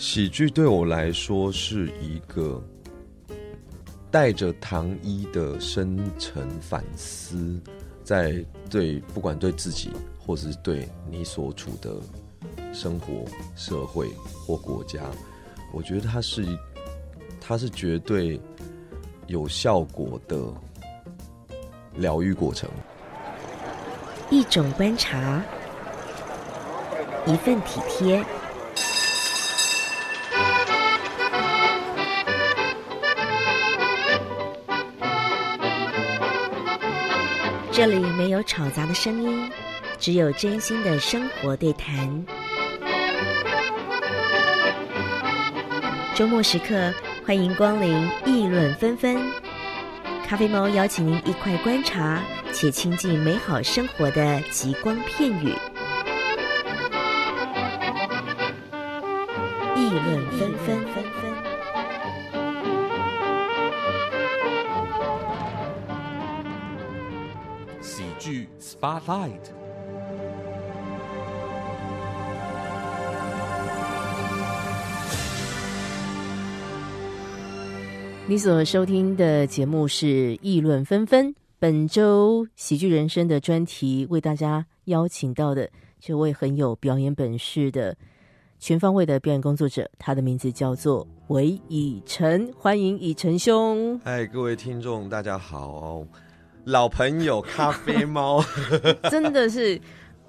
喜剧对我来说是一个带着糖衣的深沉反思，在对不管对自己，或是对你所处的生活、社会或国家，我觉得它是，它是绝对有效果的疗愈过程。一种观察，一份体贴。这里没有吵杂的声音，只有真心的生活对谈。周末时刻，欢迎光临议论纷纷。咖啡猫邀请您一块观察且亲近美好生活的极光片语。议论纷纷。Spotlight。你所收听的节目是《议论纷纷》，本周喜剧人生的专题为大家邀请到的这位很有表演本事的全方位的表演工作者，他的名字叫做韦以诚，欢迎以诚兄。嗨，各位听众，大家好。老朋友咖啡猫，真的是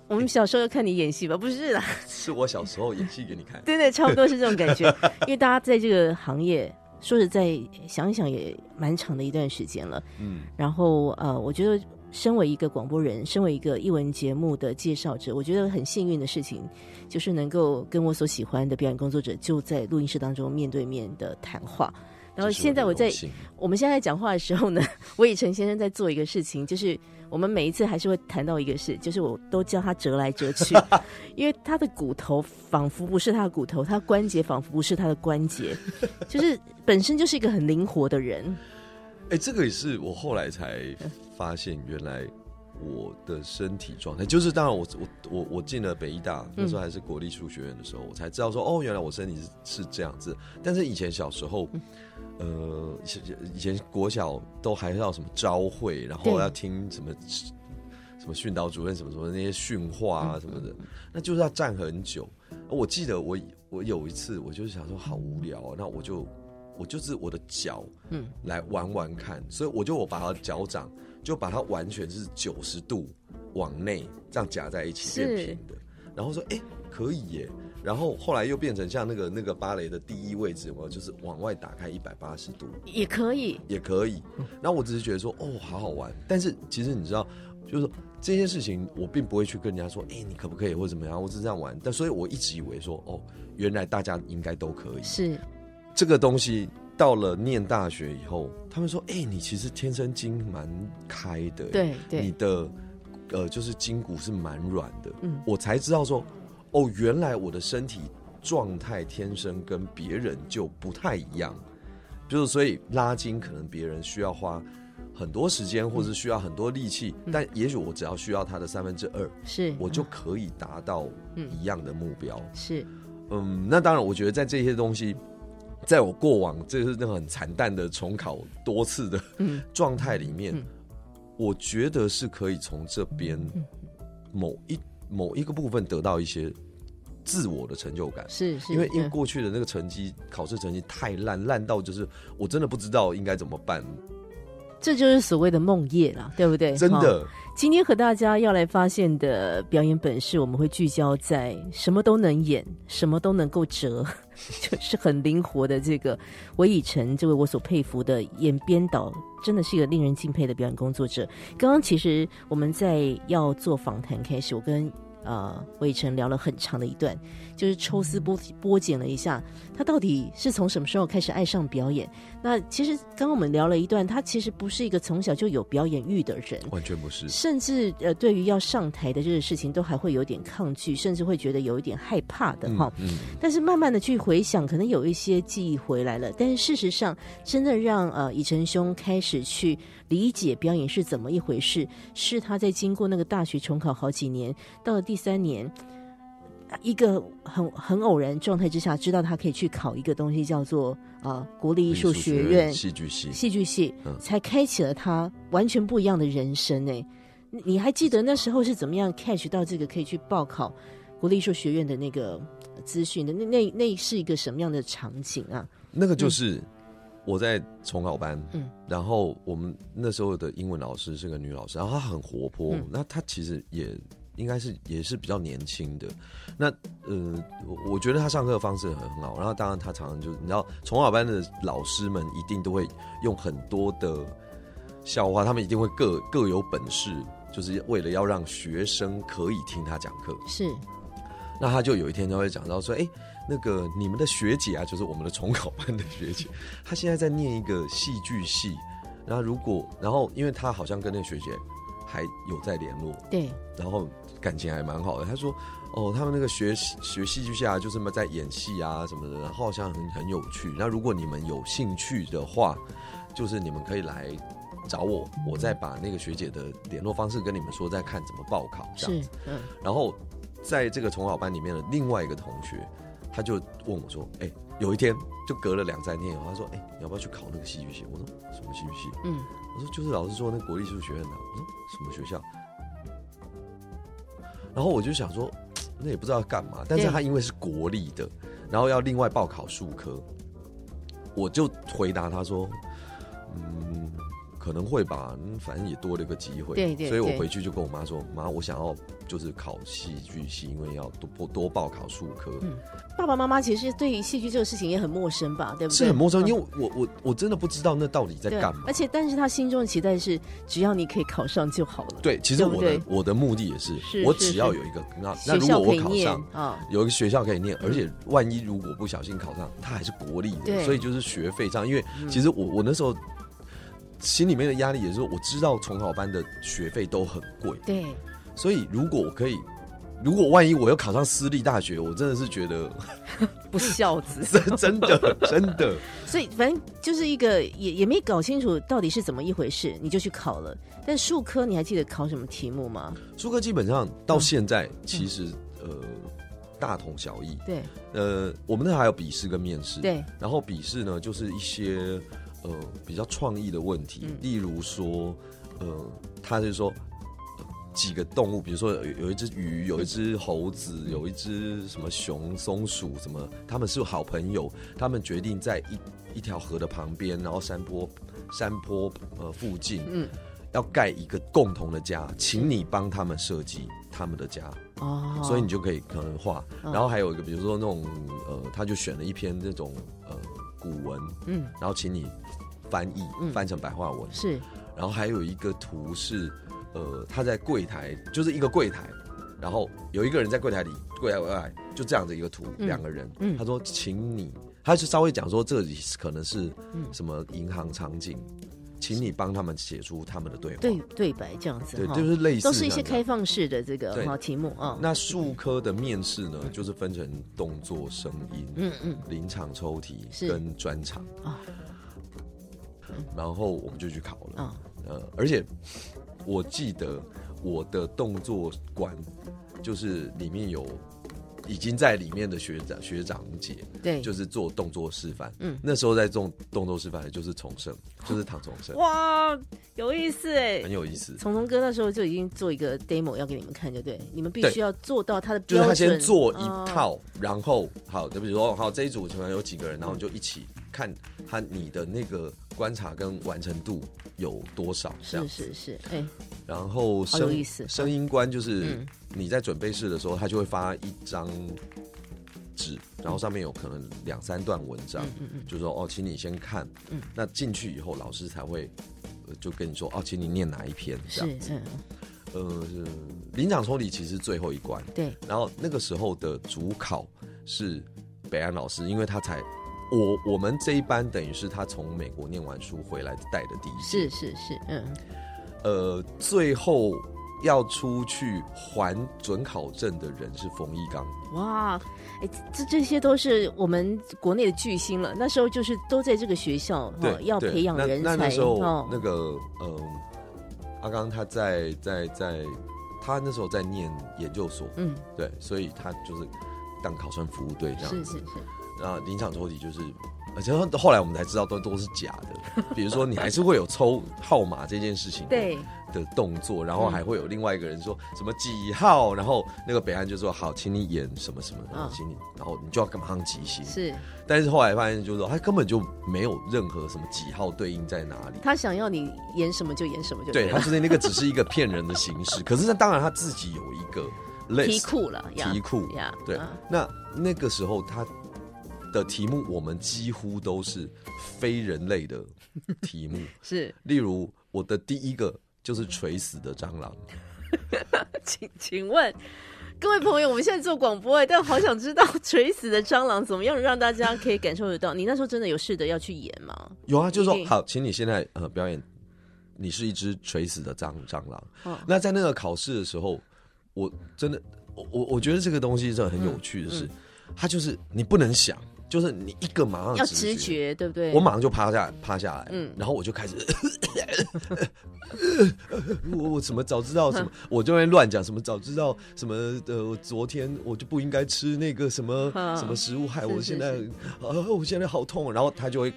我们小时候看你演戏吧？不是啦，是我小时候演戏给你看。对对，差不多是这种感觉。因为大家在这个行业，说实在，想一想也蛮长的一段时间了。嗯，然后呃，我觉得身为一个广播人，身为一个译文节目的介绍者，我觉得很幸运的事情，就是能够跟我所喜欢的表演工作者就在录音室当中面对面的谈话。然后现在我在我们现在讲话的时候呢，我以诚先生在做一个事情，就是我们每一次还是会谈到一个事，就是我都叫他折来折去，因为他的骨头仿佛不是他的骨头，他关节仿佛不是他的关节，就是本身就是一个很灵活的人。哎，这个也是我后来才发现，原来我的身体状态，就是当然我我我我进了北医大那时候还是国立数学院的时候，我才知道说哦，原来我身体是是这样子。但是以前小时候。呃，以前以前国小都还要什么朝会，然后要听什么什么训导主任什么什么那些训话啊什么的，那就是要站很久。我记得我我有一次，我就是想说好无聊，那我就我就是我的脚嗯来玩玩看，所以我就我把它脚掌就把它完全是九十度往内这样夹在一起变平的，然后说哎可以耶。然后后来又变成像那个那个芭蕾的第一位置，我就是往外打开一百八十度，也可以，也可以。那我只是觉得说，哦，好好玩。但是其实你知道，就是说这件事情，我并不会去跟人家说，哎，你可不可以或者怎么样？我是这样玩。但所以我一直以为说，哦，原来大家应该都可以。是这个东西到了念大学以后，他们说，哎，你其实天生筋蛮开的，对对，你的呃就是筋骨是蛮软的。嗯，我才知道说。哦，原来我的身体状态天生跟别人就不太一样，就是所以拉筋可能别人需要花很多时间，或是需要很多力气，但也许我只要需要它的三分之二，是我就可以达到一样的目标。是，嗯，那当然，我觉得在这些东西，在我过往这是那个很惨淡的重考多次的状态里面，我觉得是可以从这边某一。某一个部分得到一些自我的成就感，是因为因为过去的那个成绩考试成绩太烂，烂到就是我真的不知道应该怎么办。这就是所谓的梦夜啦，对不对？真的。今天和大家要来发现的表演本事，我们会聚焦在什么都能演，什么都能够折，就是很灵活的这个韦以诚，这位我所佩服的演编导，真的是一个令人敬佩的表演工作者。刚刚其实我们在要做访谈开始，我跟。呃，魏晨聊了很长的一段，就是抽丝剥剥茧了一下，他到底是从什么时候开始爱上表演？那其实刚刚我们聊了一段，他其实不是一个从小就有表演欲的人，完全不是，甚至呃，对于要上台的这个事情，都还会有点抗拒，甚至会觉得有一点害怕的哈。嗯。但是慢慢的去回想，可能有一些记忆回来了。但是事实上，真的让呃以晨兄开始去。理解表演是怎么一回事，是他在经过那个大学重考好几年，到了第三年，一个很很偶然状态之下，知道他可以去考一个东西，叫做啊国立艺术学院戏剧系，戏剧系，才开启了他完全不一样的人生呢。你还记得那时候是怎么样 catch 到这个可以去报考国立艺术学院的那个资讯的？那那那是一个什么样的场景啊？那个就是我在重考班，嗯，然后我们那时候的英文老师是个女老师，然后她很活泼，那她其实也应该是也是比较年轻的。那呃，我我觉得她上课的方式很很好，然后当然她常常就你知道重考班的老师们一定都会用很多的笑话，他们一定会各各有本事。就是为了要让学生可以听他讲课，是。那他就有一天就会讲到说：“哎，那个你们的学姐啊，就是我们的重考班的学姐，她现在在念一个戏剧系。然后如果，然后因为她好像跟那个学姐还有在联络，对，然后感情还蛮好的。她说：哦，他们那个学学戏剧系啊，就是么在演戏啊什么的，然后好像很很有趣。那如果你们有兴趣的话，就是你们可以来。”找我，我再把那个学姐的联络方式跟你们说，再看怎么报考这样子。嗯。然后在这个重考班里面的另外一个同学，他就问我说：“哎，有一天就隔了两三天，他说：‘哎，你要不要去考那个戏剧系？’我说：‘什么戏剧系？’嗯，我说：‘就是老师说那国立艺术学院的。’我说：‘什么学校？’然后我就想说，那也不知道干嘛。但是他因为是国立的，然后要另外报考数科，我就回答他说：‘嗯。’可能会吧，反正也多了一个机会，对对，所以我回去就跟我妈说：“妈，我想要就是考戏剧系，因为要多多报考数科。”嗯，爸爸妈妈其实对于戏剧这个事情也很陌生吧？对不对？是很陌生，因为我我我真的不知道那到底在干嘛。而且，但是他心中的期待是，只要你可以考上就好了。对，其实我的我的目的也是，我只要有一个那那如果我考上啊，有一个学校可以念，而且万一如果不小心考上，他还是国立的，所以就是学费上。因为其实我我那时候。心里面的压力也是，我知道重考班的学费都很贵，对，所以如果我可以，如果万一我要考上私立大学，我真的是觉得 不孝子，真真的真的。所以反正就是一个也也没搞清楚到底是怎么一回事，你就去考了。但数科你还记得考什么题目吗？数科基本上到现在其实呃大同小异，对，呃，我们那还有笔试跟面试，对，然后笔试呢就是一些。呃，比较创意的问题，例如说，呃，他就说几个动物，比如说有有一只鱼，有一只猴子，有一只什么熊、松鼠，什么，他们是好朋友，他们决定在一一条河的旁边，然后山坡山坡呃附近，嗯，要盖一个共同的家，请你帮他们设计他们的家哦，所以你就可以可能画，然后还有一个，比如说那种呃，他就选了一篇这种呃。古文，嗯，然后请你翻译，翻成白话文。是，然后还有一个图是，呃，他在柜台，就是一个柜台，然后有一个人在柜台里，柜台外就这样的一个图，两个人，嗯，他说，请你，他就稍微讲说这里可能是什么银行场景。请你帮他们写出他们的对话，对对白这样子，对，就是类似，都是一些开放式的这个好题目啊。那数科的面试呢，就是分成动作、声音，嗯嗯，临场抽题跟专场。啊。然后我们就去考了。啊，呃，而且我记得我的动作馆就是里面有。已经在里面的学长学长姐，对，就是做动作示范。嗯，那时候在做动作示范的就是重生，就是唐重生。哇，有意思哎，很有意思。虫虫哥那时候就已经做一个 demo 要给你们看，就对，你们必须要做到他的就是他先做一套，然后好，就比如说好这一组可能有几个人，然后就一起看他你的那个观察跟完成度有多少，是是是，哎，然后声声音观就是。你在准备室的时候，他就会发一张纸，然后上面有可能两三段文章，就说哦，请你先看。那进去以后，老师才会就跟你说哦，请你念哪一篇这样子。呃，临场抽离其实最后一关。对。然后那个时候的主考是北安老师，因为他才我我们这一班等于是他从美国念完书回来带的第一是是是，嗯。呃，最后。要出去还准考证的人是冯一刚。哇，哎，这这些都是我们国内的巨星了。那时候就是都在这个学校，对，要培养人才。那那时候那个，嗯，阿刚他在在在他那时候在念研究所，嗯，对，所以他就是当考生服务队这样子。是是是，那临场抽题就是，而且后来我们才知道都都是假的。比如说你还是会有抽号码这件事情，对。的动作，然后还会有另外一个人说什么几号，然后那个北岸就说好，请你演什么什么，请你，然后你就要马上即兴。是，但是后来发现，就是说他根本就没有任何什么几号对应在哪里。他想要你演什么就演什么就对，他是那个只是一个骗人的形式。可是那当然他自己有一个题库了，题库呀，对。那那个时候他的题目，我们几乎都是非人类的 题目，是，例如我的第一个。就是垂死的蟑螂，请请问各位朋友，我们现在做广播哎，但好想知道垂死的蟑螂怎么样让大家可以感受得到。你那时候真的有试着要去演吗？有啊，就是说好，请你现在呃表演，你是一只垂死的蟑蟑螂。那在那个考试的时候，我真的，我我我觉得这个东西真的很有趣的是，它就是你不能想。就是你一个马上要直觉，对不对？我马上就趴下趴下来，嗯，然后我就开始，我我怎么早知道什么，我就会乱讲什么早知道什么的，昨天我就不应该吃那个什么什么食物，害我现在啊，我现在好痛，然后他就会。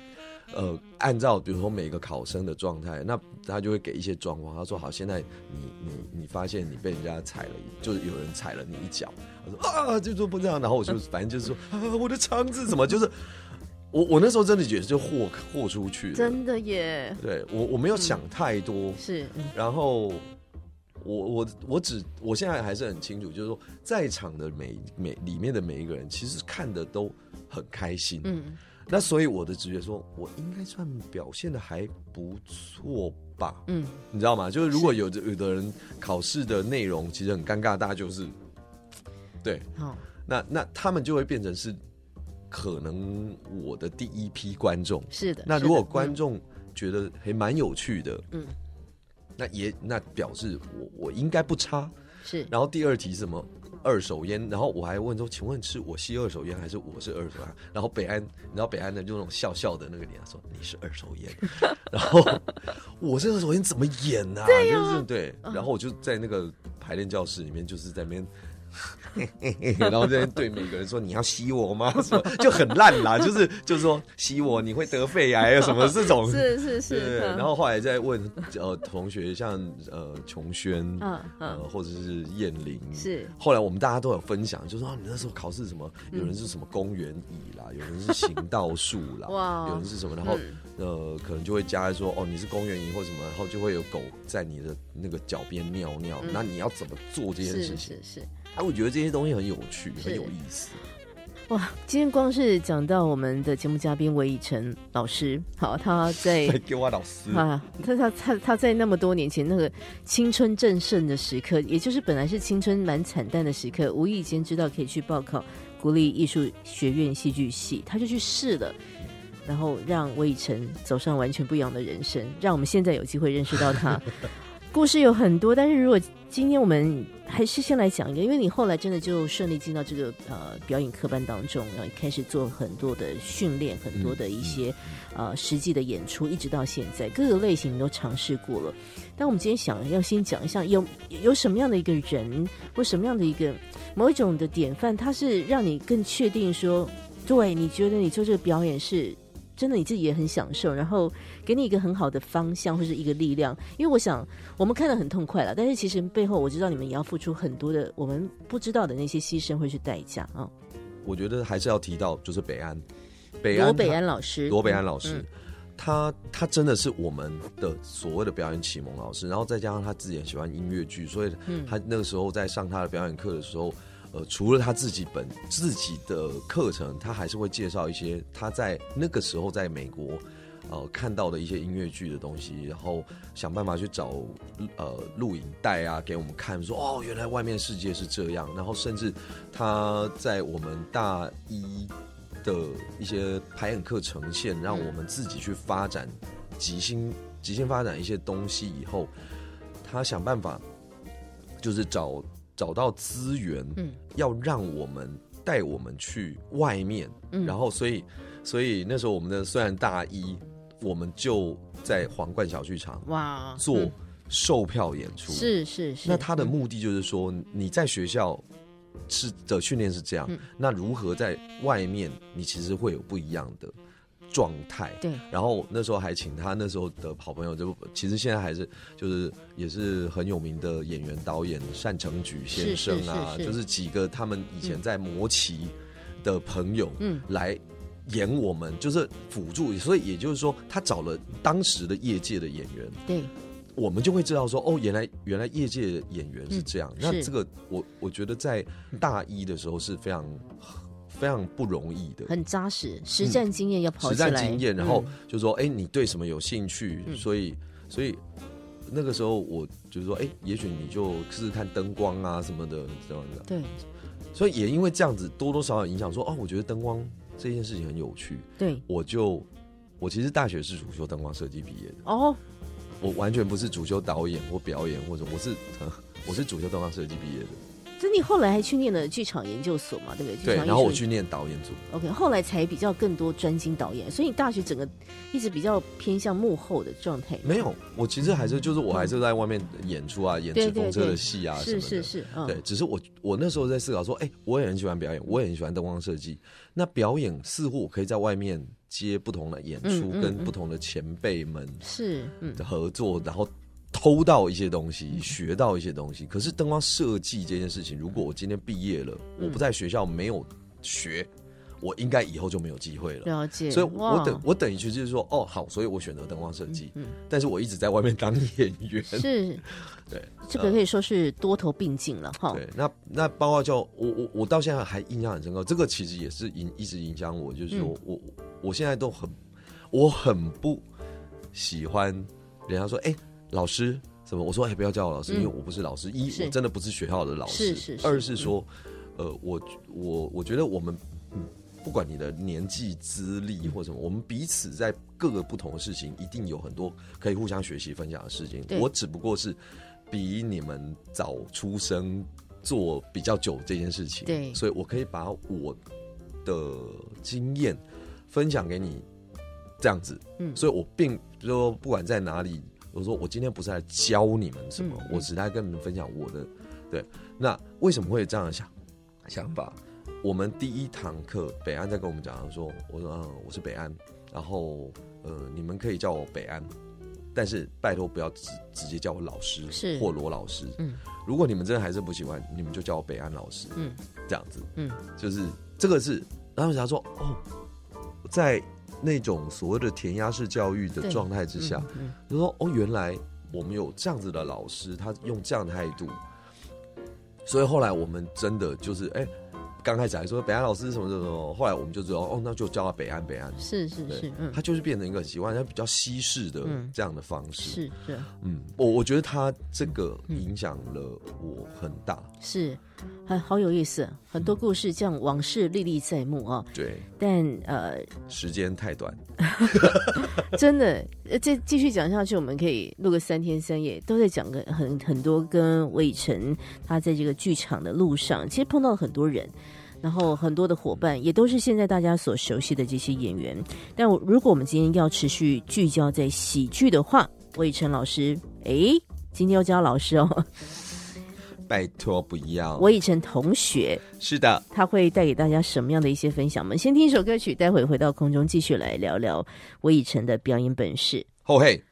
呃，按照比如说每个考生的状态，那他就会给一些状况。他说：“好，现在你你你发现你被人家踩了，就是有人踩了你一脚。”他说：“啊，就说不这样。”然后我就反正就是说：“啊，我的肠子怎么？”就是我我那时候真的觉得就豁豁出去，真的耶。对我我没有想太多，是。然后我我我只我现在还是很清楚，就是说在场的每每里面的每一个人，其实看的都很开心。嗯。那所以我的直觉说，我应该算表现的还不错吧？嗯，你知道吗？就是如果有的有的人考试的内容其实很尴尬，大家就是，对，好，那那他们就会变成是可能我的第一批观众。是的，那如果观众觉得还蛮有趣的，嗯，那也那表示我我应该不差。是，然后第二题什么？二手烟，然后我还问说：“请问是我吸二手烟，还是我是二手烟？”然后北安，你知道北安的就那种笑笑的那个脸，说：“你是二手烟。” 然后我这二手烟怎么演呢？就是对，然后我就在那个排练教室里面，就是在那边。然后在对每个人说：“你要吸我吗？” 什么就很烂啦，就是就是说吸我你会得肺癌啊什么这种。是是是。然后后来再问呃同学，像呃琼轩，嗯呃或者是燕玲，是。后来我们大家都有分享，就说你那时候考试什么？有人是什么公园椅啦，有人是行道树啦，哇，有人是什么？然后呃可能就会加说哦你是公园椅或什么，然后就会有狗在你的那个脚边尿尿，那你要怎么做这件事情？是是。啊，我觉得这些东西很有趣，很有意思。哇，今天光是讲到我们的节目嘉宾韦以晨老师，好，他 在给我老师啊，他他他他在那么多年前那个青春正盛的时刻，也就是本来是青春蛮惨淡的时刻，无意间知道可以去报考国立艺术学院戏剧系，他就去试了，然后让韦以晨走上完全不一样的人生，让我们现在有机会认识到他。故事有很多，但是如果今天我们还是先来讲一个，因为你后来真的就顺利进到这个呃表演课班当中，然后开始做很多的训练，很多的一些呃实际的演出，一直到现在各个类型都尝试过了。但我们今天想要先讲一下，有有什么样的一个人，或什么样的一个某一种的典范，它是让你更确定说，对你觉得你做这个表演是。真的你自己也很享受，然后给你一个很好的方向或者一个力量。因为我想，我们看得很痛快了，但是其实背后我知道你们也要付出很多的我们不知道的那些牺牲或是代价啊。我觉得还是要提到，就是北安，北安罗北安老师，罗北安老师，他他真的是我们的所谓的表演启蒙老师，然后再加上他自己很喜欢音乐剧，所以他那个时候在上他的表演课的时候。呃，除了他自己本自己的课程，他还是会介绍一些他在那个时候在美国，呃，看到的一些音乐剧的东西，然后想办法去找呃录影带啊给我们看，说哦，原来外面世界是这样。然后甚至他在我们大一的一些排演课呈现，让我们自己去发展即兴即兴发展一些东西以后，他想办法就是找。找到资源，嗯，要让我们带我们去外面，嗯，然后所以，所以那时候我们的虽然大一，我们就在皇冠小剧场哇做售票演出。是是是。那他的目的就是说，你在学校是的训练是这样，那如何在外面，你其实会有不一样的状态。对。然后那时候还请他那时候的好朋友，就其实现在还是就是也是很有名的演员导演单成举先生啊，就是几个他们以前在魔奇的朋友，嗯，来。演我们就是辅助，所以也就是说，他找了当时的业界的演员，对，我们就会知道说，哦，原来原来业界演员是这样。那这个我我觉得在大一的时候是非常非常不容易的，很扎实，实战经验要跑实战经验，然后就说，哎，你对什么有兴趣？所以所以那个时候我就是说，哎，也许你就试试看灯光啊什么的这样子。对，所以也因为这样子多多少少影响，说，哦，我觉得灯光。这件事情很有趣，对，我就我其实大学是主修灯光设计毕业的哦，我完全不是主修导演或表演或者我是 我是主修灯光设计毕业的。那你后来还去念了剧场研究所嘛？对不对？对，然后我去念导演组。OK，后来才比较更多专精导演，所以你大学整个一直比较偏向幕后的状态。没有，我其实还是就是我还是在外面演出啊，演纸风车的戏啊什么的。是是是，对，只是我我那时候在思考说，哎，我也很喜欢表演，我也很喜欢灯光设计。那表演似乎我可以在外面接不同的演出，跟不同的前辈们是合作，然后。偷到一些东西，学到一些东西。可是灯光设计这件事情，如果我今天毕业了，我不在学校没有学，我应该以后就没有机会了。了解。所以我等我等于就是说，哦，好，所以我选择灯光设计。嗯。但是我一直在外面当演员。是。对。这个可以说是多头并进了哈。对。那那包括就我我我到现在还印象很深刻，这个其实也是影一直影响我，就是说我我现在都很我很不喜欢人家说，哎。老师什么？我说哎，不要叫我老师，因为我不是老师。一，我真的不是学校的老师。是是。二是说，呃，我我我觉得我们，不管你的年纪、资历或什么，我们彼此在各个不同的事情，一定有很多可以互相学习、分享的事情。我只不过是比你们早出生，做比较久这件事情。对。所以我可以把我的经验分享给你，这样子。嗯。所以我并说，不管在哪里。我说我今天不是来教你们什么，我只是来跟你们分享我的。对，那为什么会有这样的想想法？我们第一堂课，北安在跟我们讲说，我说嗯，我是北安，然后呃，你们可以叫我北安，但是拜托不要直直接叫我老师或罗老师。嗯，如果你们真的还是不喜欢，你们就叫我北安老师。嗯，这样子。嗯，就是这个是，然后他说哦，在。那种所谓的填鸭式教育的状态之下，就说哦，原来我们有这样子的老师，他用这样的态度，所以后来我们真的就是哎。刚开始还说北安老师什么什么，后来我们就知道哦，那就叫他北安北安。是是是，嗯，他就是变成一个习惯，他比较西式的这样的方式。是是，嗯，我我觉得他这个影响了我很大。是，还好有意思，很多故事这样往事历历在目啊。对，但呃，时间太短，真的，这继续讲下去，我们可以录个三天三夜，都在讲个很很多跟魏晨他在这个剧场的路上，其实碰到了很多人。然后很多的伙伴也都是现在大家所熟悉的这些演员，但我如果我们今天要持续聚焦在喜剧的话，魏晨老师，哎，今天要教老师哦，拜托不要，我以前同学，是的，他会带给大家什么样的一些分享？我们先听一首歌曲，待会回到空中继续来聊聊我以前的表演本事。后嘿，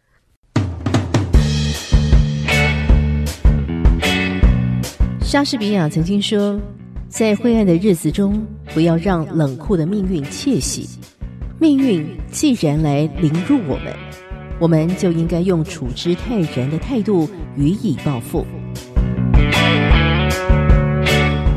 莎士比亚曾经说。在灰暗的日子中，不要让冷酷的命运窃喜。命运既然来凌辱我们，我们就应该用处之泰然的态度予以报复。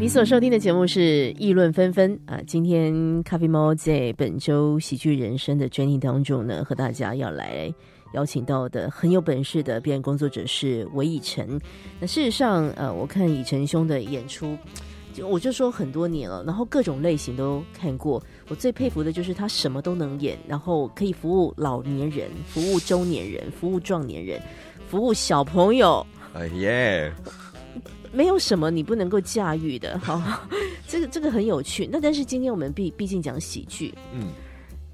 你所收听的节目是议论纷纷啊，今天咖啡猫在本周喜剧人生的专题当中呢，和大家要来邀请到的很有本事的表演工作者是韦以晨。那事实上，呃，我看以晨兄的演出。就我就说很多年了，然后各种类型都看过。我最佩服的就是他什么都能演，然后可以服务老年人、服务中年人、服务壮年人、服务小朋友。哎耶！没有什么你不能够驾驭的。好，这个这个很有趣。那但是今天我们毕毕竟讲喜剧，嗯，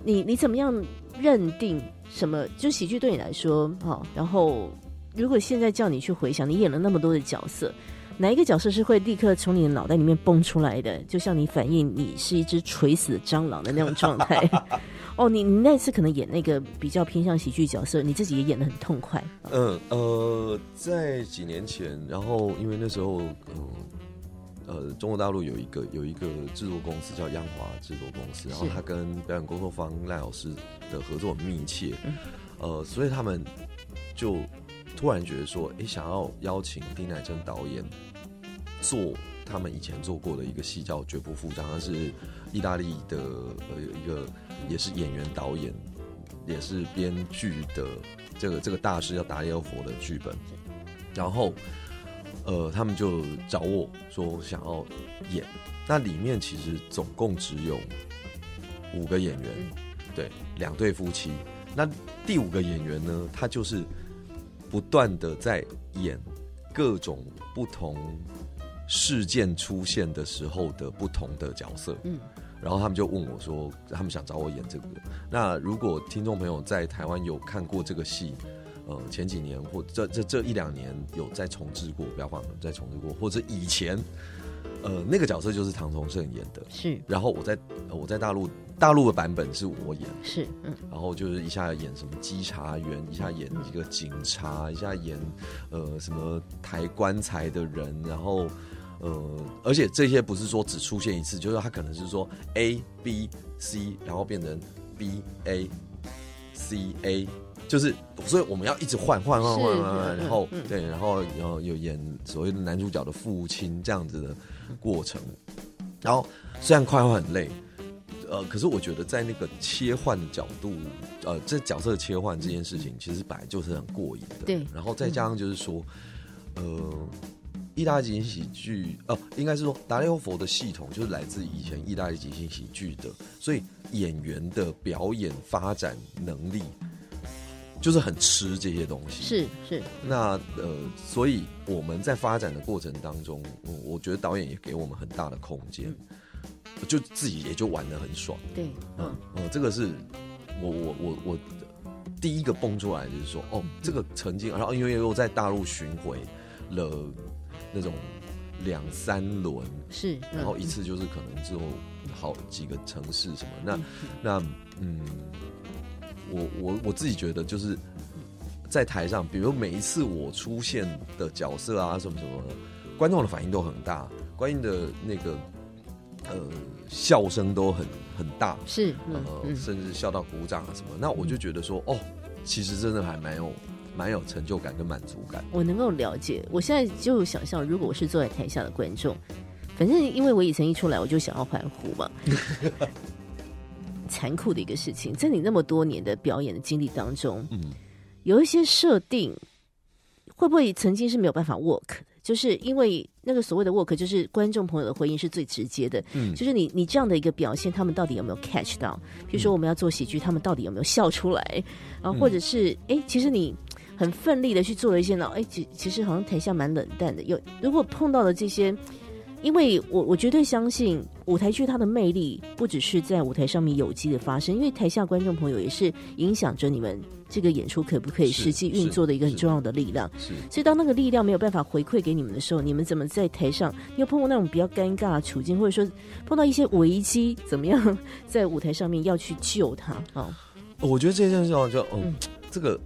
你你怎么样认定什么就喜剧对你来说？好，然后如果现在叫你去回想，你演了那么多的角色。哪一个角色是会立刻从你的脑袋里面蹦出来的？就像你反映你是一只垂死的蟑螂的那种状态。哦，你你那次可能演那个比较偏向喜剧角色，你自己也演的很痛快。嗯呃，在几年前，然后因为那时候，嗯呃，中国大陆有一个有一个制作公司叫央华制作公司，然后他跟表演工作方赖老师的合作很密切，呃，所以他们就。突然觉得说，哎，想要邀请丁乃真导演做他们以前做过的一个戏，叫《绝不复张》，他是意大利的呃一个也是演员导演，也是编剧的这个这个大师叫达利奥佛的剧本。然后，呃，他们就找我说想要演，那里面其实总共只有五个演员，对，两对夫妻。那第五个演员呢，他就是。不断的在演各种不同事件出现的时候的不同的角色，嗯，然后他们就问我说，他们想找我演这个。那如果听众朋友在台湾有看过这个戏，呃，前几年或这这这一两年有在重置过，不要忘了再重置过，或者以前，呃，那个角色就是唐崇盛演的，是。然后我在我在大陆。大陆的版本是我演，是嗯，然后就是一下演什么稽查员，一下演一个警察，一下演呃什么抬棺材的人，然后呃，而且这些不是说只出现一次，就是他可能是说 A B C，然后变成 B A C A，就是所以我们要一直换换换换换，然后对，然后然后有演所谓的男主角的父亲这样子的过程，然后虽然快会很累。呃，可是我觉得在那个切换的角度，呃，这角色切换这件事情，其实本来就是很过瘾的。对。然后再加上就是说，呃，意大利即兴喜剧，呃，应该是说达利欧佛的系统就是来自以前意大利即兴喜剧的，所以演员的表演发展能力就是很吃这些东西。是是。那呃，所以我们在发展的过程当中，我觉得导演也给我们很大的空间。就自己也就玩的很爽，对，嗯，呃，这个是我我我我第一个蹦出来就是说，哦，这个曾经，然后因为又在大陆巡回了那种两三轮，是，然后一次就是可能之后好几个城市什么，那那嗯，我我我自己觉得就是在台上，比如每一次我出现的角色啊什么什么，观众的反应都很大，观众的那个。呃，笑声都很很大，是呃，甚至笑到鼓掌啊什么。那我就觉得说，哦，其实真的还蛮有蛮有成就感跟满足感。我能够了解，我现在就想象，如果我是坐在台下的观众，反正因为我以前一出来我就想要欢呼嘛。残酷的一个事情，在你那么多年的表演的经历当中，嗯，有一些设定，会不会曾经是没有办法 work？就是因为那个所谓的 work，就是观众朋友的回应是最直接的。嗯，就是你你这样的一个表现，他们到底有没有 catch 到？比如说我们要做喜剧，他们到底有没有笑出来？然后或者是哎，其实你很奋力的去做了一些呢，哎，其其实好像台下蛮冷淡的。有如果碰到了这些。因为我我绝对相信舞台剧它的魅力不只是在舞台上面有机的发生，因为台下观众朋友也是影响着你们这个演出可不可以实际运作的一个很重要的力量。是，所以当那个力量没有办法回馈给你们的时候，你们怎么在台上？你有碰过那种比较尴尬的处境，或者说碰到一些危机，怎么样在舞台上面要去救他？啊，我觉得这件事情就嗯，这个。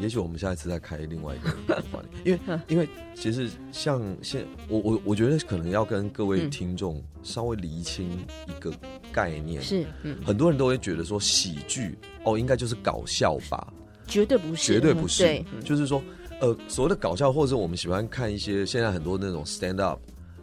也许我们下一次再开另外一个 话题，因为因为其实像现我我我觉得可能要跟各位听众稍微厘清一个概念，是嗯，很多人都会觉得说喜剧哦应该就是搞笑吧，绝对不是，绝对不是，就是说呃所谓的搞笑，或者我们喜欢看一些现在很多那种 stand up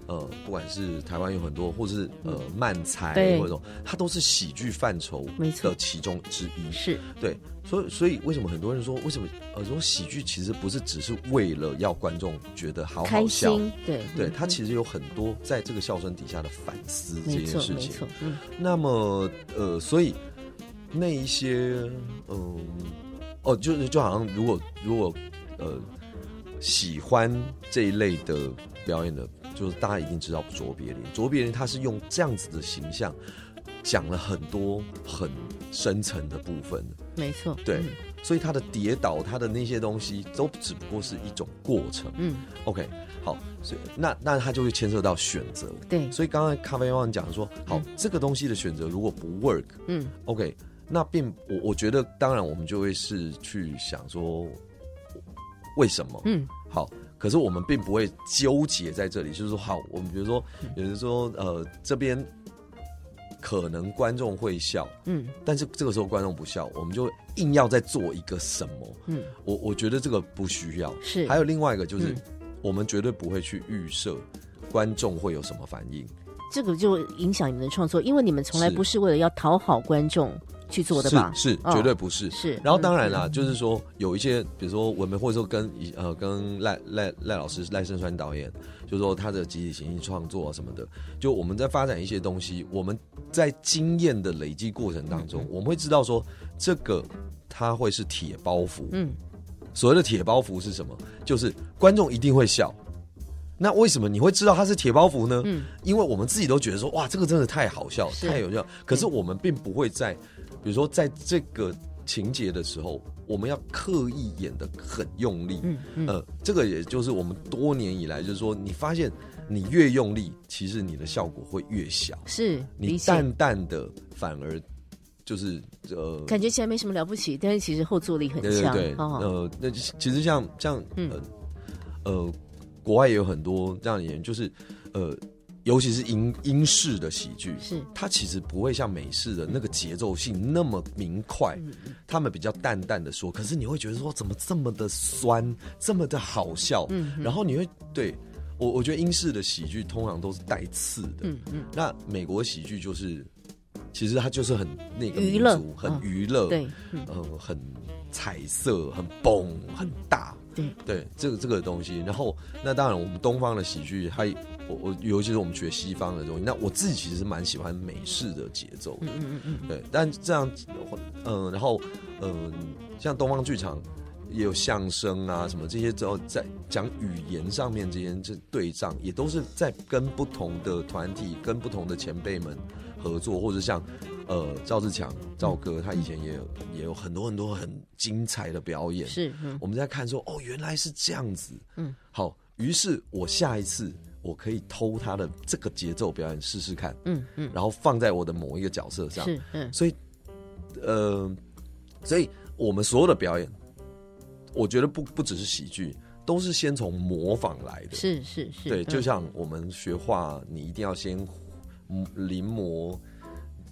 呃，不管是台湾有很多，或是呃漫才或者它都是喜剧范畴的其中之一。是。对，所以所以为什么很多人说，为什么呃说喜剧其实不是只是为了要观众觉得好好笑，对对，嗯它其实有很多在这个笑声底下的反思这件事情。嗯。那么呃，所以那一些嗯、哦，就是就好像如果如果呃喜欢这一类的表演的，就是大家一定知道卓别林，卓别林他是用这样子的形象讲了很多很深层的部分。没错，对嗯所以他的跌倒，他的那些东西都只不过是一种过程。嗯，OK，好，所以那那他就会牵涉到选择。对，所以刚才咖啡汪讲说，好，这个东西的选择如果不 work，嗯 OK，那并我我觉得，当然我们就会是去想说为什么？嗯好，可是我们并不会纠结在这里，就是说，好，我们比如说，嗯。有人说，呃，这边可能观众会笑，嗯。但是这个时候观众不笑，我们就硬要再做一个什么？嗯，我我觉得这个不需要。是，还有另外一个就是，嗯。我们绝对不会去预设观众会有什么反应。这个就影响你们的创作，因为你们从来不是为了要讨好观众去做的吧？是绝对不是。是，然后当然嗯啦，就是说有一些，比如说我们，或者说跟以呃跟赖赖赖老师赖声川导演，就是说他的集体行进创作啊什么的，就我们在发展一些东西，我们在经验的累积过程当嗯中，我们会知道说这个它会是铁包袱。嗯，所谓的铁包袱是什么？就是观众一定会笑。那为什么你会知道它是铁包袱呢？嗯，因为我们自己都觉得说，哇，这个真的太好笑，是太有效。可是我们并不会在，比如说在这个情节的时候，我们要刻意演的很用力。嗯嗯呃，这个也就是我们多年以来，就是说，你发现你越用力，其实你的效果会越小。是。你淡淡的，反而就是呃，感觉起来没什么了不起，但是其实后坐力很强。对对对，哦，呃，那其其实像像嗯呃呃，国外也有很多这样的演员，就是呃，尤其是英英式的喜剧，是。它其实不会像美式的那个节奏性那么明快，嗯。他们比较淡淡的说，可是你会觉得说怎么这么的酸，这么的好笑，嗯然后你会对我我觉得英式的喜剧通常都是带刺的，嗯嗯，那美国喜剧就是。其实它就是很那个民娱乐族很嗯。娱乐，对，嗯。呃，很彩色，很蹦，很大，对对，这个这个东西。然后，那当然，我们东方的喜剧，它我我尤其是我们学西方的东西，那我自己其实蛮喜欢美式的节奏的，嗯嗯嗯对。但这样，嗯、然后，嗯、像东方剧场也有相声啊什么这些，之后在讲语言上面这些这对仗，也都是在跟不同的团体、跟不同的前辈们合作，或者像呃赵志强赵哥，他以前也有也有很多很多很精彩的表演。嗯，。是，嗯。我们在看说，哦，原来是这样子，嗯，好，于是我下一次我可以偷他的这个节奏表演试试看，嗯嗯，然后放在我的某一个角色上，是，嗯。所以，呃，所以我们所有的表演，我觉得不不只是喜剧，都是先从模仿来的。是是是，对，嗯。就像我们学画，你一定要先嗯临摹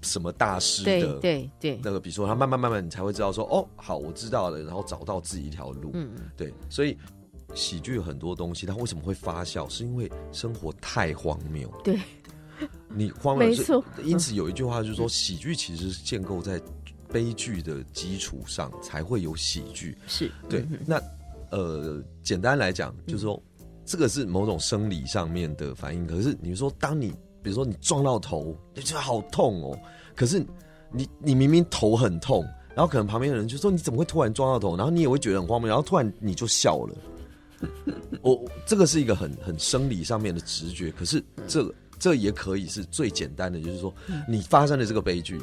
什么大师的。对对，那个，比如说，他慢慢慢慢，你才会知道说，哦，好，我知道了，然后找到自己一条路。嗯嗯对，所以喜剧有很多东西，它为什么会发酵？是因为生活太荒谬。对，你荒谬，没错因此有一句话就是说，喜剧其实是建构在悲剧的基础上，才会有喜剧。是，对，嗯那呃，简单来讲，就是说，这个是某种生理上面的反应。可是你说，当你比如说你撞到头，你觉得好痛哦，可是你你明明头很痛，然后可能旁边的人就说你怎么会突然撞到头，然后你也会觉得很荒谬，然后突然你就笑了。我我这个是一个很很生理上面的直觉，可是这个这也可以是最简单的，就是说你发生了这个悲剧，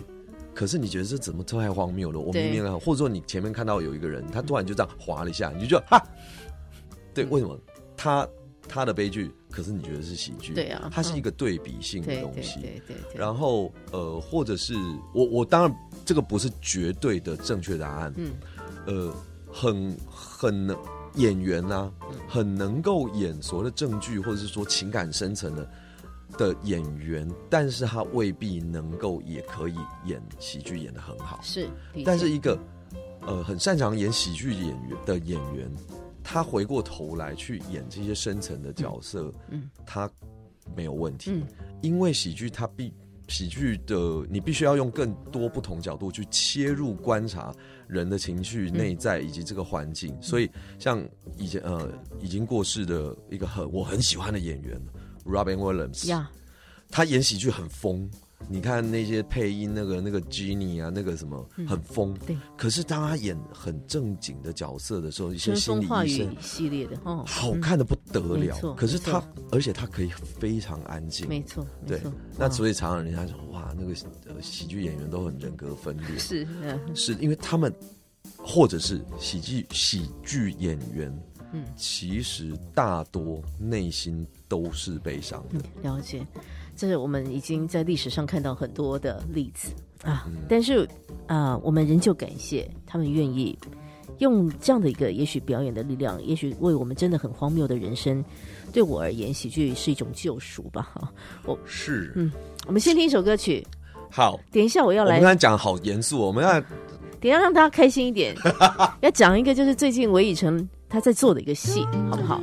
可是你觉得这怎么太荒谬了？我明明啊，或者说你前面看到有一个人，他突然就这样滑了一下，你就觉得哈，对，为什么？他他的悲剧，可是你觉得是喜剧？对啊它是一个对比性的东西。对对对，然后呃，或者是我我当然这个不是绝对的正确答案，嗯，呃，很很能演员啊，很能够演所谓的正剧或者是说情感深层的的演员，但是他未必能够也可以演喜剧演的很好。是，但是一个呃很擅长演喜剧演员的演员，他回过头来去演这些深层的角色，嗯，他没有问题，因为喜剧它必喜剧的你必须要用更多不同角度去切入观察人的情绪、内在以及这个环境。所以，像以前呃已经过世的一个很我很喜欢的演员 Robin Williams，他演喜剧很疯。你看那些配音，那个那个 Jenny 啊，那个什么很疯。对。可是当他演很正经的角色的时候，一些心理医生系列的哦，好看的不得了。可是他，而且他可以非常安静。没错。对。那所以常常人家说，哇，那个喜剧演员都很人格分裂。是。是因为他们，或者是喜剧喜剧演员，嗯，其实大多内心都是悲伤的。了解。这是我们已经在历史上看到很多的例子啊，但是啊，我们仍旧感谢他们愿意用这样的一个也许表演的力量，也许为我们真的很荒谬的人生，对我而言，喜剧是一种救赎吧。哈，我是嗯，我们先听一首歌曲。好，等一下我要来。我刚才讲好严肃，我们要等下让大家开心一点，要讲一个就是最近韦以诚他在做的一个戏，好不好？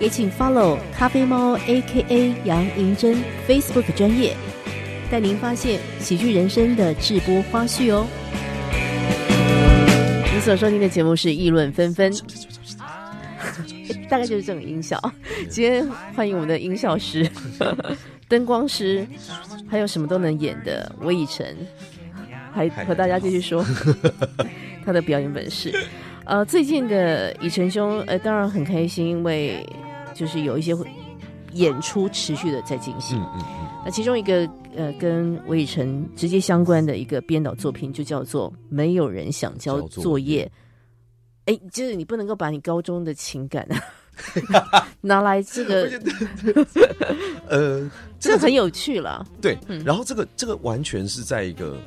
也请 follow 咖啡猫 A.K.A 杨银珍 Facebook 专业，带您发现喜剧人生的直播花絮哦。你所收听的节目是议论纷纷，大概就是这种音效。今天欢迎我们的音效师、灯光师，还有什么都能演的魏以晨，还和大家继续说 他的表演本事。呃，最近的以晨兄，呃，当然很开心，因为。就是有一些演出持续的在进行，嗯嗯嗯。那其中一个呃，跟魏晨直接相关的一个编导作品，就叫做《没有人想交作业》。哎，就是你不能够把你高中的情感 拿来这个，呃，这个很有趣了。对，然后这个这个完全是在一个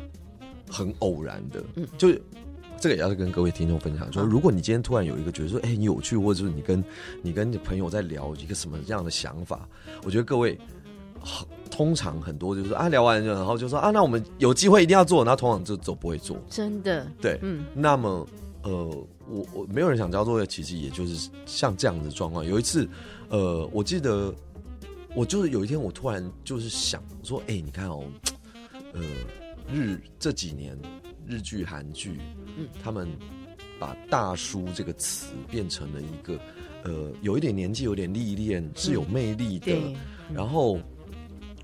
很偶然的，嗯，就。这个也要跟各位听众分享，说如果你今天突然有一个觉得说，哎，你有趣，或者是你跟你跟你朋友在聊一个什么样的想法，我觉得各位通常很多就是啊聊完然后就说啊，那我们有机会一定要做，然后通常就走不会做，真的对，嗯，那么呃，我我没有人想交作业，其实也就是像这样的状况。有一次，呃，我记得我就是有一天我突然就是想说，哎，你看哦，呃，日这几年。日剧、韩剧，嗯，他们把“大叔”这个词变成了一个，呃，有一点年纪、有点历练、是有魅力的。然后，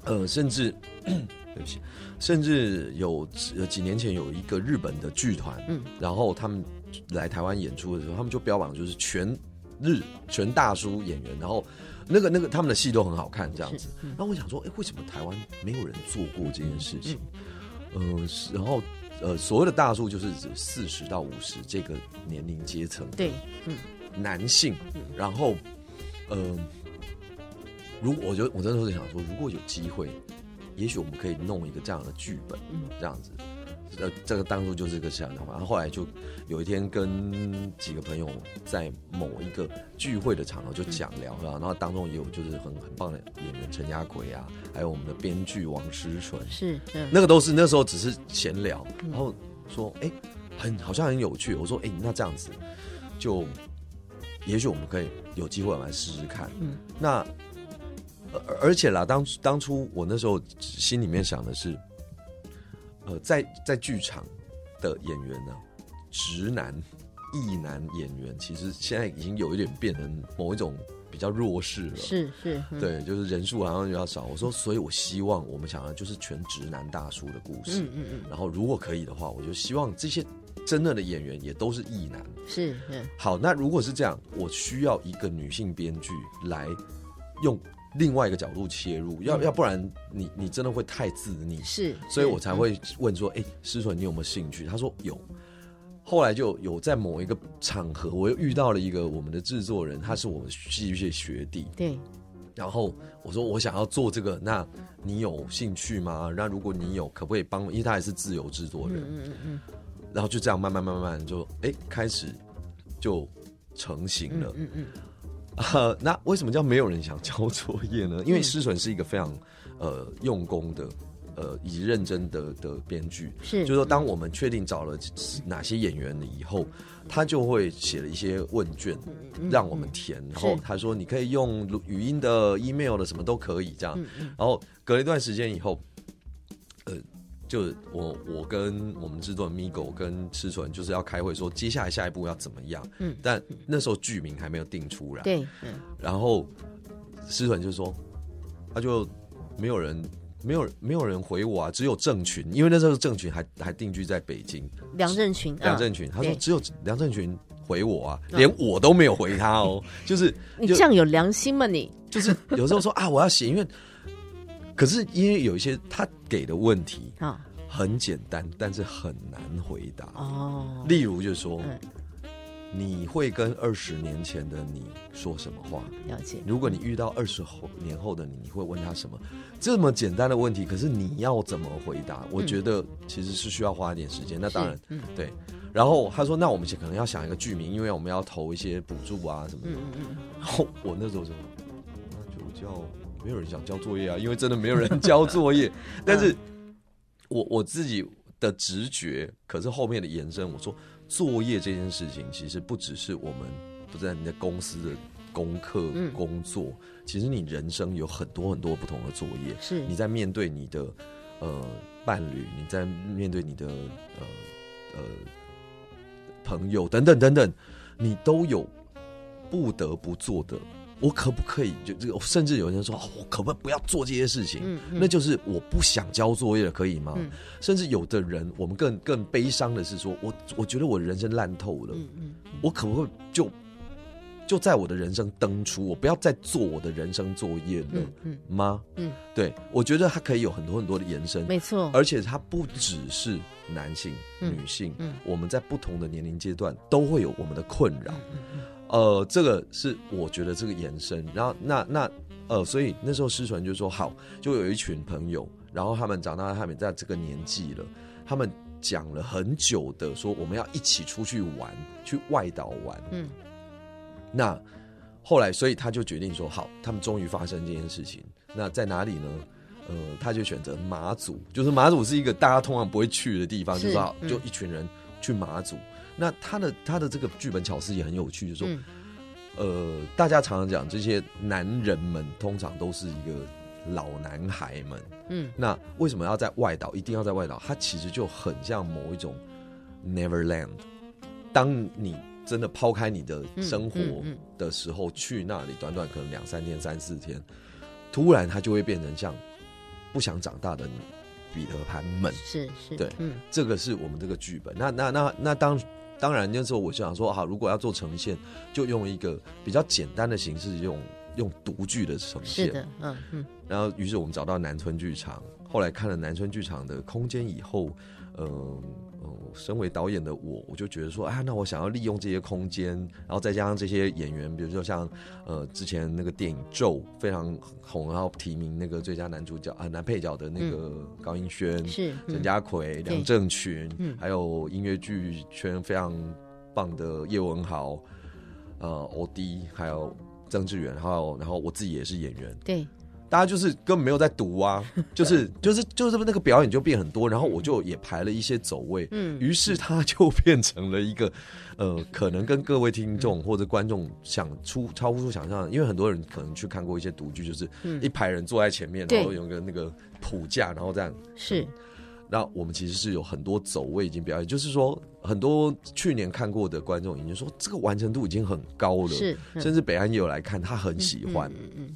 呃，甚至 对不起，甚至有几年前有一个日本的剧团，嗯，然后他们来台湾演出的时候，他们就标榜就是全日全大叔演员，然后那个那个他们的戏都很好看，这样子。然后我想说，哎，为什么台湾没有人做过这件事情？嗯，然后。呃，所谓的大数就是指四十到五十这个年龄阶层，对，嗯，男性，然后，呃，如果我觉得我真的是想说，如果有机会，也许我们可以弄一个这样的剧本，嗯，这样子。呃，这个当初就是一个想法，然后后来就有一天跟几个朋友在某一个聚会的场合就讲聊了，然后当中也有就是很很棒的演员陈家奎啊，还有我们的编剧王诗纯，是，那个都是那时候只是闲聊，然后说哎，很好像很有趣，我说哎，那这样子就也许我们可以有机会来试试看，嗯，那而而且啦，当当初我那时候心里面想的是。呃，在在剧场的演员呢，直男、异男演员，其实现在已经有一点变成某一种比较弱势了。是是，对，就是人数好像比较少。我说，所以我希望我们想要就是全直男大叔的故事。嗯嗯嗯。然后如果可以的话，我就希望这些真正的演员也都是异男。是是。好，那如果是这样，我需要一个女性编剧来用。另外一个角度切入，要要不然你你真的会太自溺，是，所以我才会问说，哎，师纯你有没有兴趣？他说有。后来就有在某一个场合，我又遇到了一个我们的制作人，他是我们戏剧系学弟。对，然后我说我想要做这个，那你有兴趣吗？那如果你有，可不可以帮？因为他也是自由制作人。嗯嗯嗯。然后就这样慢慢慢慢就哎开始就成型了。嗯嗯。啊，那为什么叫没有人想交作业呢？因为施纯是一个非常呃用功的。呃，以认真的的编剧是，就是说，当我们确定找了哪些演员了以后，他就会写了一些问卷让我们填，然后他说你可以用语音的、email 的，什么都可以这样。然后隔了一段时间以后，呃，就我我跟我们制作人 Migo 跟赤纯就是要开会说接下来下一步要怎么样。嗯，但那时候剧名还没有定出来。对，嗯然后赤纯就说他就没有人。没有没有人回我啊，只有郑群，因为那时候郑群还还定居在北京。梁振群，梁振群，他说只有梁振群回我啊，连我都没有回他哦，就是 你这样有良心吗？你就是有时候说啊，我要写，因为可是因为有一些他给的问题啊很简单，但是很难回答哦。例如就是说。你会跟二十年前的你说什么话？了解。如果你遇到二十后年后的你，你会问他什么？这么简单的问题，可是你要怎么回答？我觉得其实是需要花一点时间。那当然，嗯，对。然后他说：“那我们可能要想一个剧名，因为我们要投一些补助啊什么的。”嗯嗯嗯。然后我那时候就那就叫没有人想交作业啊，因为真的没有人交作业。但是我我自己的直觉，可是后面的延伸，我说。作业这件事情，其实不只是我们不在你的公司的功课工作，其实你人生有很多很多不同的作业。是你在面对你的呃伴侣，你在面对你的呃呃朋友等等等等，你都有不得不做的。我可不可以就这个？甚至有人说，我可不可以不要做这些事情？嗯，那就是我不想交作业了，可以吗？甚至有的人，我们更更悲伤的是，说我我觉得我人生烂透了。嗯嗯，我可不可以就就在我的人生登出，我不要再做我的人生作业了？嗯吗？嗯，对，我觉得它可以有很多很多的延伸，没错。而且它不只是男性、女性，嗯，我们在不同的年龄阶段都会有我们的困扰。嗯嗯。呃，这个是我觉得这个延伸，然后那那呃，所以那时候师传就说好，就有一群朋友，然后他们长大，他们在这个年纪了，他们讲了很久的说我们要一起出去玩，去外岛玩。嗯，那后来，所以他就决定说好，他们终于发生这件事情。那在哪里呢？呃，他就选择马祖，就是马祖是一个大家通常不会去的地方，就是就一群人去马祖。那他的他的这个剧本巧思也很有趣，就说，呃，大家常常讲这些男人们通常都是一个老男孩们，嗯，那为什么要在外岛？一定要在外岛？它其实就很像某一种 Neverland。当你真的抛开你的生活的时候，去那里短短可能两三天、三四天，突然他就会变成像不想长大的彼得潘们。是是，对，嗯，这个是我们这个剧本。那那那那当。当然，那时候我就想说，好，如果要做呈现，就用一个比较简单的形式，用用独剧的呈现。是的，嗯嗯。然后，于是我们找到南村剧场，后来看了南村剧场的空间以后，嗯。身为导演的我，我就觉得说，啊，那我想要利用这些空间，然后再加上这些演员，比如说像呃之前那个电影《咒》非常红，然后提名那个最佳男主角啊男配角的那个高英轩、是陈家奎、梁正群，还有音乐剧圈非常棒的叶文豪、呃欧弟，还有曾志远，还有然后我自己也是演员，对。大家就是根本没有在读啊，就是就是就是那个表演就变很多，然后我就也排了一些走位，嗯，于是它就变成了一个，呃，可能跟各位听众或者观众想出超乎出想象，因为很多人可能去看过一些独剧，就是一排人坐在前面，然后有个那个谱架，然后这样。是。那我们其实是有很多走位已经表演，就是说很多去年看过的观众已经说这个完成度已经很高了，是，甚至北安也有来看，他很喜欢，嗯嗯。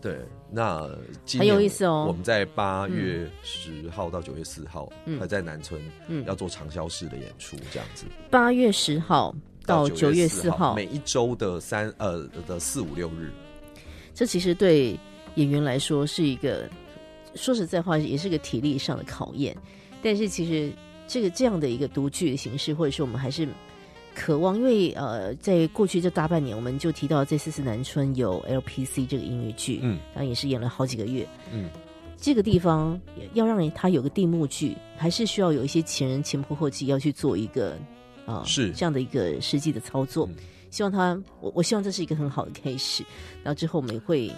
对，那很有意思哦。我们在八月十号到九月四号，还在南村，嗯，要做长销式的演出，这样子。八月十号到九月四号，每一周的三呃的四五六日。这其实对演员来说是一个，说实在话，也是个体力上的考验。但是其实这个这样的一个独剧的形式，或者说我们还是渴望，因为呃，在过去这大半年，我们就提到在四四南村有 LPC 这个音乐剧，嗯，然后也是演了好几个月，嗯，这个地方要让人他有个定目剧，还是需要有一些前人前仆后继要去做一个啊，是。这样的一个实际的操作。希望他，我我希望这是一个很好的开始，然后之后我们也会。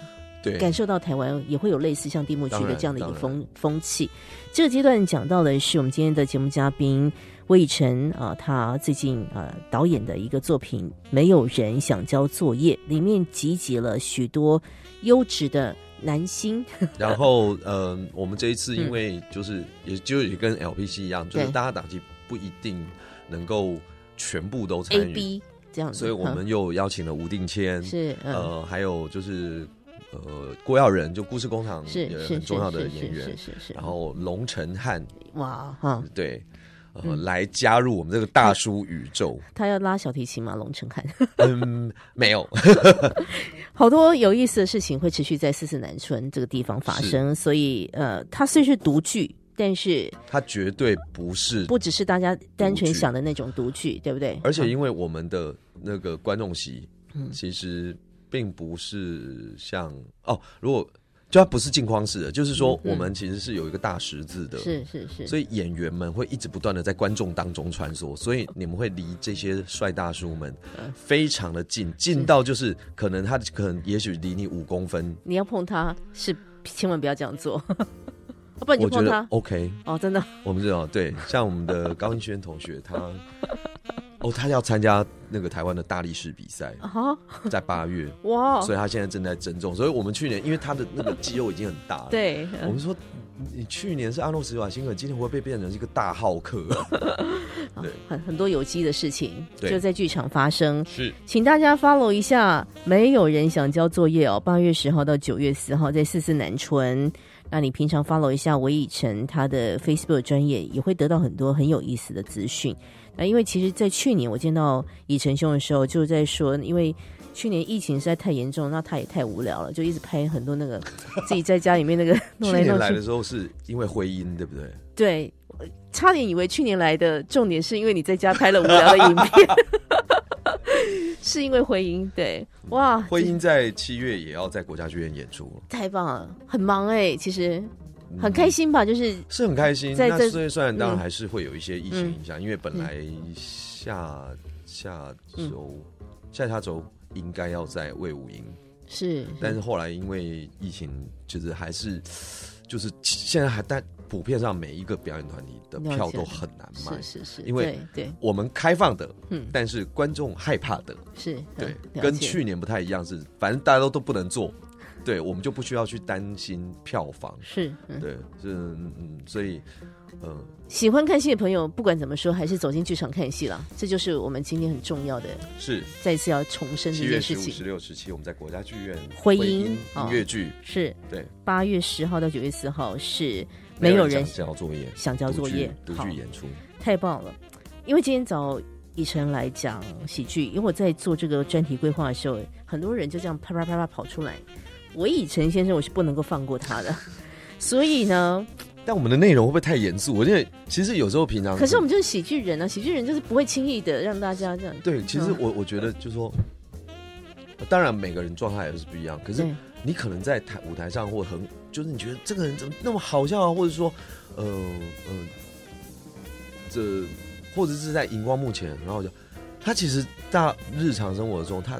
感受到台湾也会有类似像地幕区的这样的一个风风气。这个阶段讲到的是我们今天的节目嘉宾魏晨啊，他最近啊导演的一个作品《没有人想交作业》，里面集结了许多优质的男星。然后呃，我们这一次因为就是也就也跟 LPC 一样，就是大家打击不一定能够全部都参与这样，所以我们又邀请了吴定谦，是呃，还有就是。呃，郭耀仁就故事工厂也很重要的演员，是是是。然后龙成汉，哇哈，对，呃，来加入我们这个大叔宇宙。他要拉小提琴吗？龙成汉？嗯，没有。好多有意思的事情会持续在四四南村这个地方发生，所以呃，它虽是独剧，但是它绝对不是，不只是大家单纯想的那种独剧，对不对？而且因为我们的那个观众席，其实。并不是像哦，如果就它不是镜框式的，就是说我们其实是有一个大十字的，是是是，所以演员们会一直不断的在观众当中穿梭，所以你们会离这些帅大叔们非常的近，近到就是可能他可能也许离你五公分，你要碰他是千万不要这样做，不然你碰他。OK 哦，真的，我们知道对，像我们的高英轩同学他。哦，他要参加那个台湾的大力士比赛，在八月哇，所以他现在正在增重。所以我们去年因为他的那个肌肉已经很大了，对，我们说你去年是阿诺·斯瓦辛格，今天会不会变成一个大好客？对，很很多有机的事情就在剧场发生。是，请大家 follow 一下，没有人想交作业哦。八月十号到九月四号在四四南村，那你平常 follow 一下韦以晨他的 Facebook 专业，也会得到很多很有意思的资讯。那，因为其实，在去年我见到以晨兄的时候，就在说，因为去年疫情实在太严重，那他也太无聊了，就一直拍很多那个 自己在家里面那个 弄来弄去。来的时候是因为婚姻，对不对？对，差点以为去年来的重点是因为你在家拍了无聊的影片，是因为婚姻。对，哇，婚姻在七月也要在国家剧院演出，太棒了，很忙哎，其实。很开心吧？就是是很开心。那虽虽然当然还是会有一些疫情影响，因为本来下下周下下周应该要在魏武营，是，但是后来因为疫情，就是还是就是现在还但普遍上每一个表演团体的票都很难卖，是是是，因为对我们开放的，嗯，但是观众害怕的，是对，跟去年不太一样，是反正大家都都不能做。对，我们就不需要去担心票房，是，对，是，嗯，所以，嗯，喜欢看戏的朋友，不管怎么说，还是走进剧场看戏了，这就是我们今天很重要的，是。再次要重申这件事情。十六、十七，我们在国家剧院婚姻音乐剧。是，对，八月十号到九月四号是没有人交作业，想交作业，独剧演出，太棒了。因为今天早以晨来讲喜剧，因为我在做这个专题规划的时候，很多人就这样啪啪啪啪跑出来。我以诚先生，我是不能够放过他的，所以呢，但我们的内容会不会太严肃？我觉得其实有时候平常，可是我们就是喜剧人啊，喜剧人就是不会轻易的让大家这样。对，其实我我觉得就是说，当然每个人状态也是不一样，可是你可能在台舞台上或很，就是你觉得这个人怎么那么好笑啊，或者说，呃呃，这或者是在荧光幕前，然后就他其实大日常生活中他。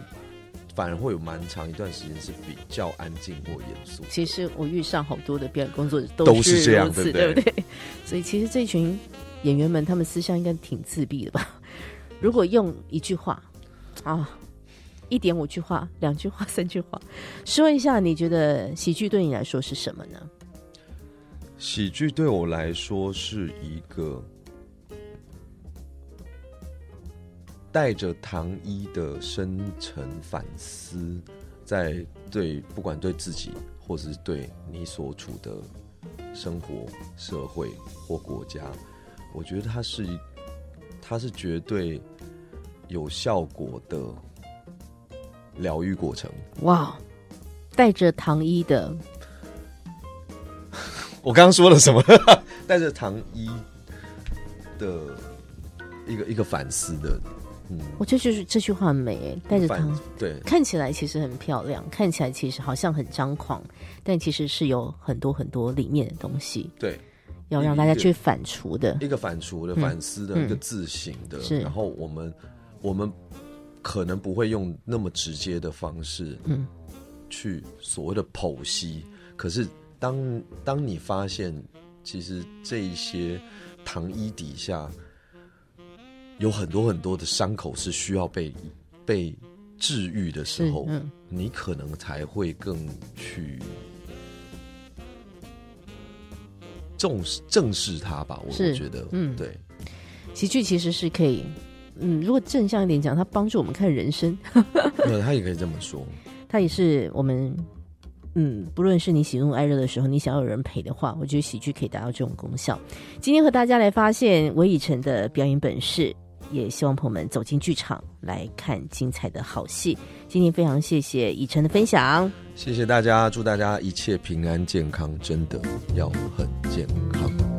反而会有蛮长一段时间是比较安静或严肃。其实我遇上好多的表演工作都是这样子，对不对？所以其实这群演员们，他们私下应该挺自闭的吧？如果用一句话啊，一点五句话、两句话、三句话，说一下，你觉得喜剧对你来说是什么呢？喜剧对我来说是一个。带着糖衣的深沉反思，在对不管对自己，或者是对你所处的生活、社会或国家，我觉得它是一，它是绝对有效果的疗愈过程。哇，带着糖衣的，我刚刚说了什么？带着糖衣。的一个一个反思的。嗯，我觉得就是这句话很美，带着反汤，对。看起来其实很漂亮，看起来其实好像很张狂，但其实是有很多很多里面的东西对，要让大家去反刍的。一个反刍的、反思的、嗯。一个自省的，是。然后我们我们可能不会用那么直接的方式，嗯，去所谓的剖析。可是当当你发现，其实这一些糖衣底下有很多很多的伤口是需要被被治愈的时候，嗯。你可能才会更去。重视正视它吧，我是觉得，嗯。对，喜剧其实是可以，嗯，如果正向一点讲，它帮助我们看人生，对，他也可以这么说，他也是我们，嗯，不论是你喜怒哀乐的时候，你想要有人陪的话，我觉得喜剧可以达到这种功效。今天和大家来发现韦以诚的表演本事，也希望朋友们走进剧场来看精彩的好戏。今天非常谢谢以晨的分享。谢谢大家，祝大家一切平安健康，真的要很健康。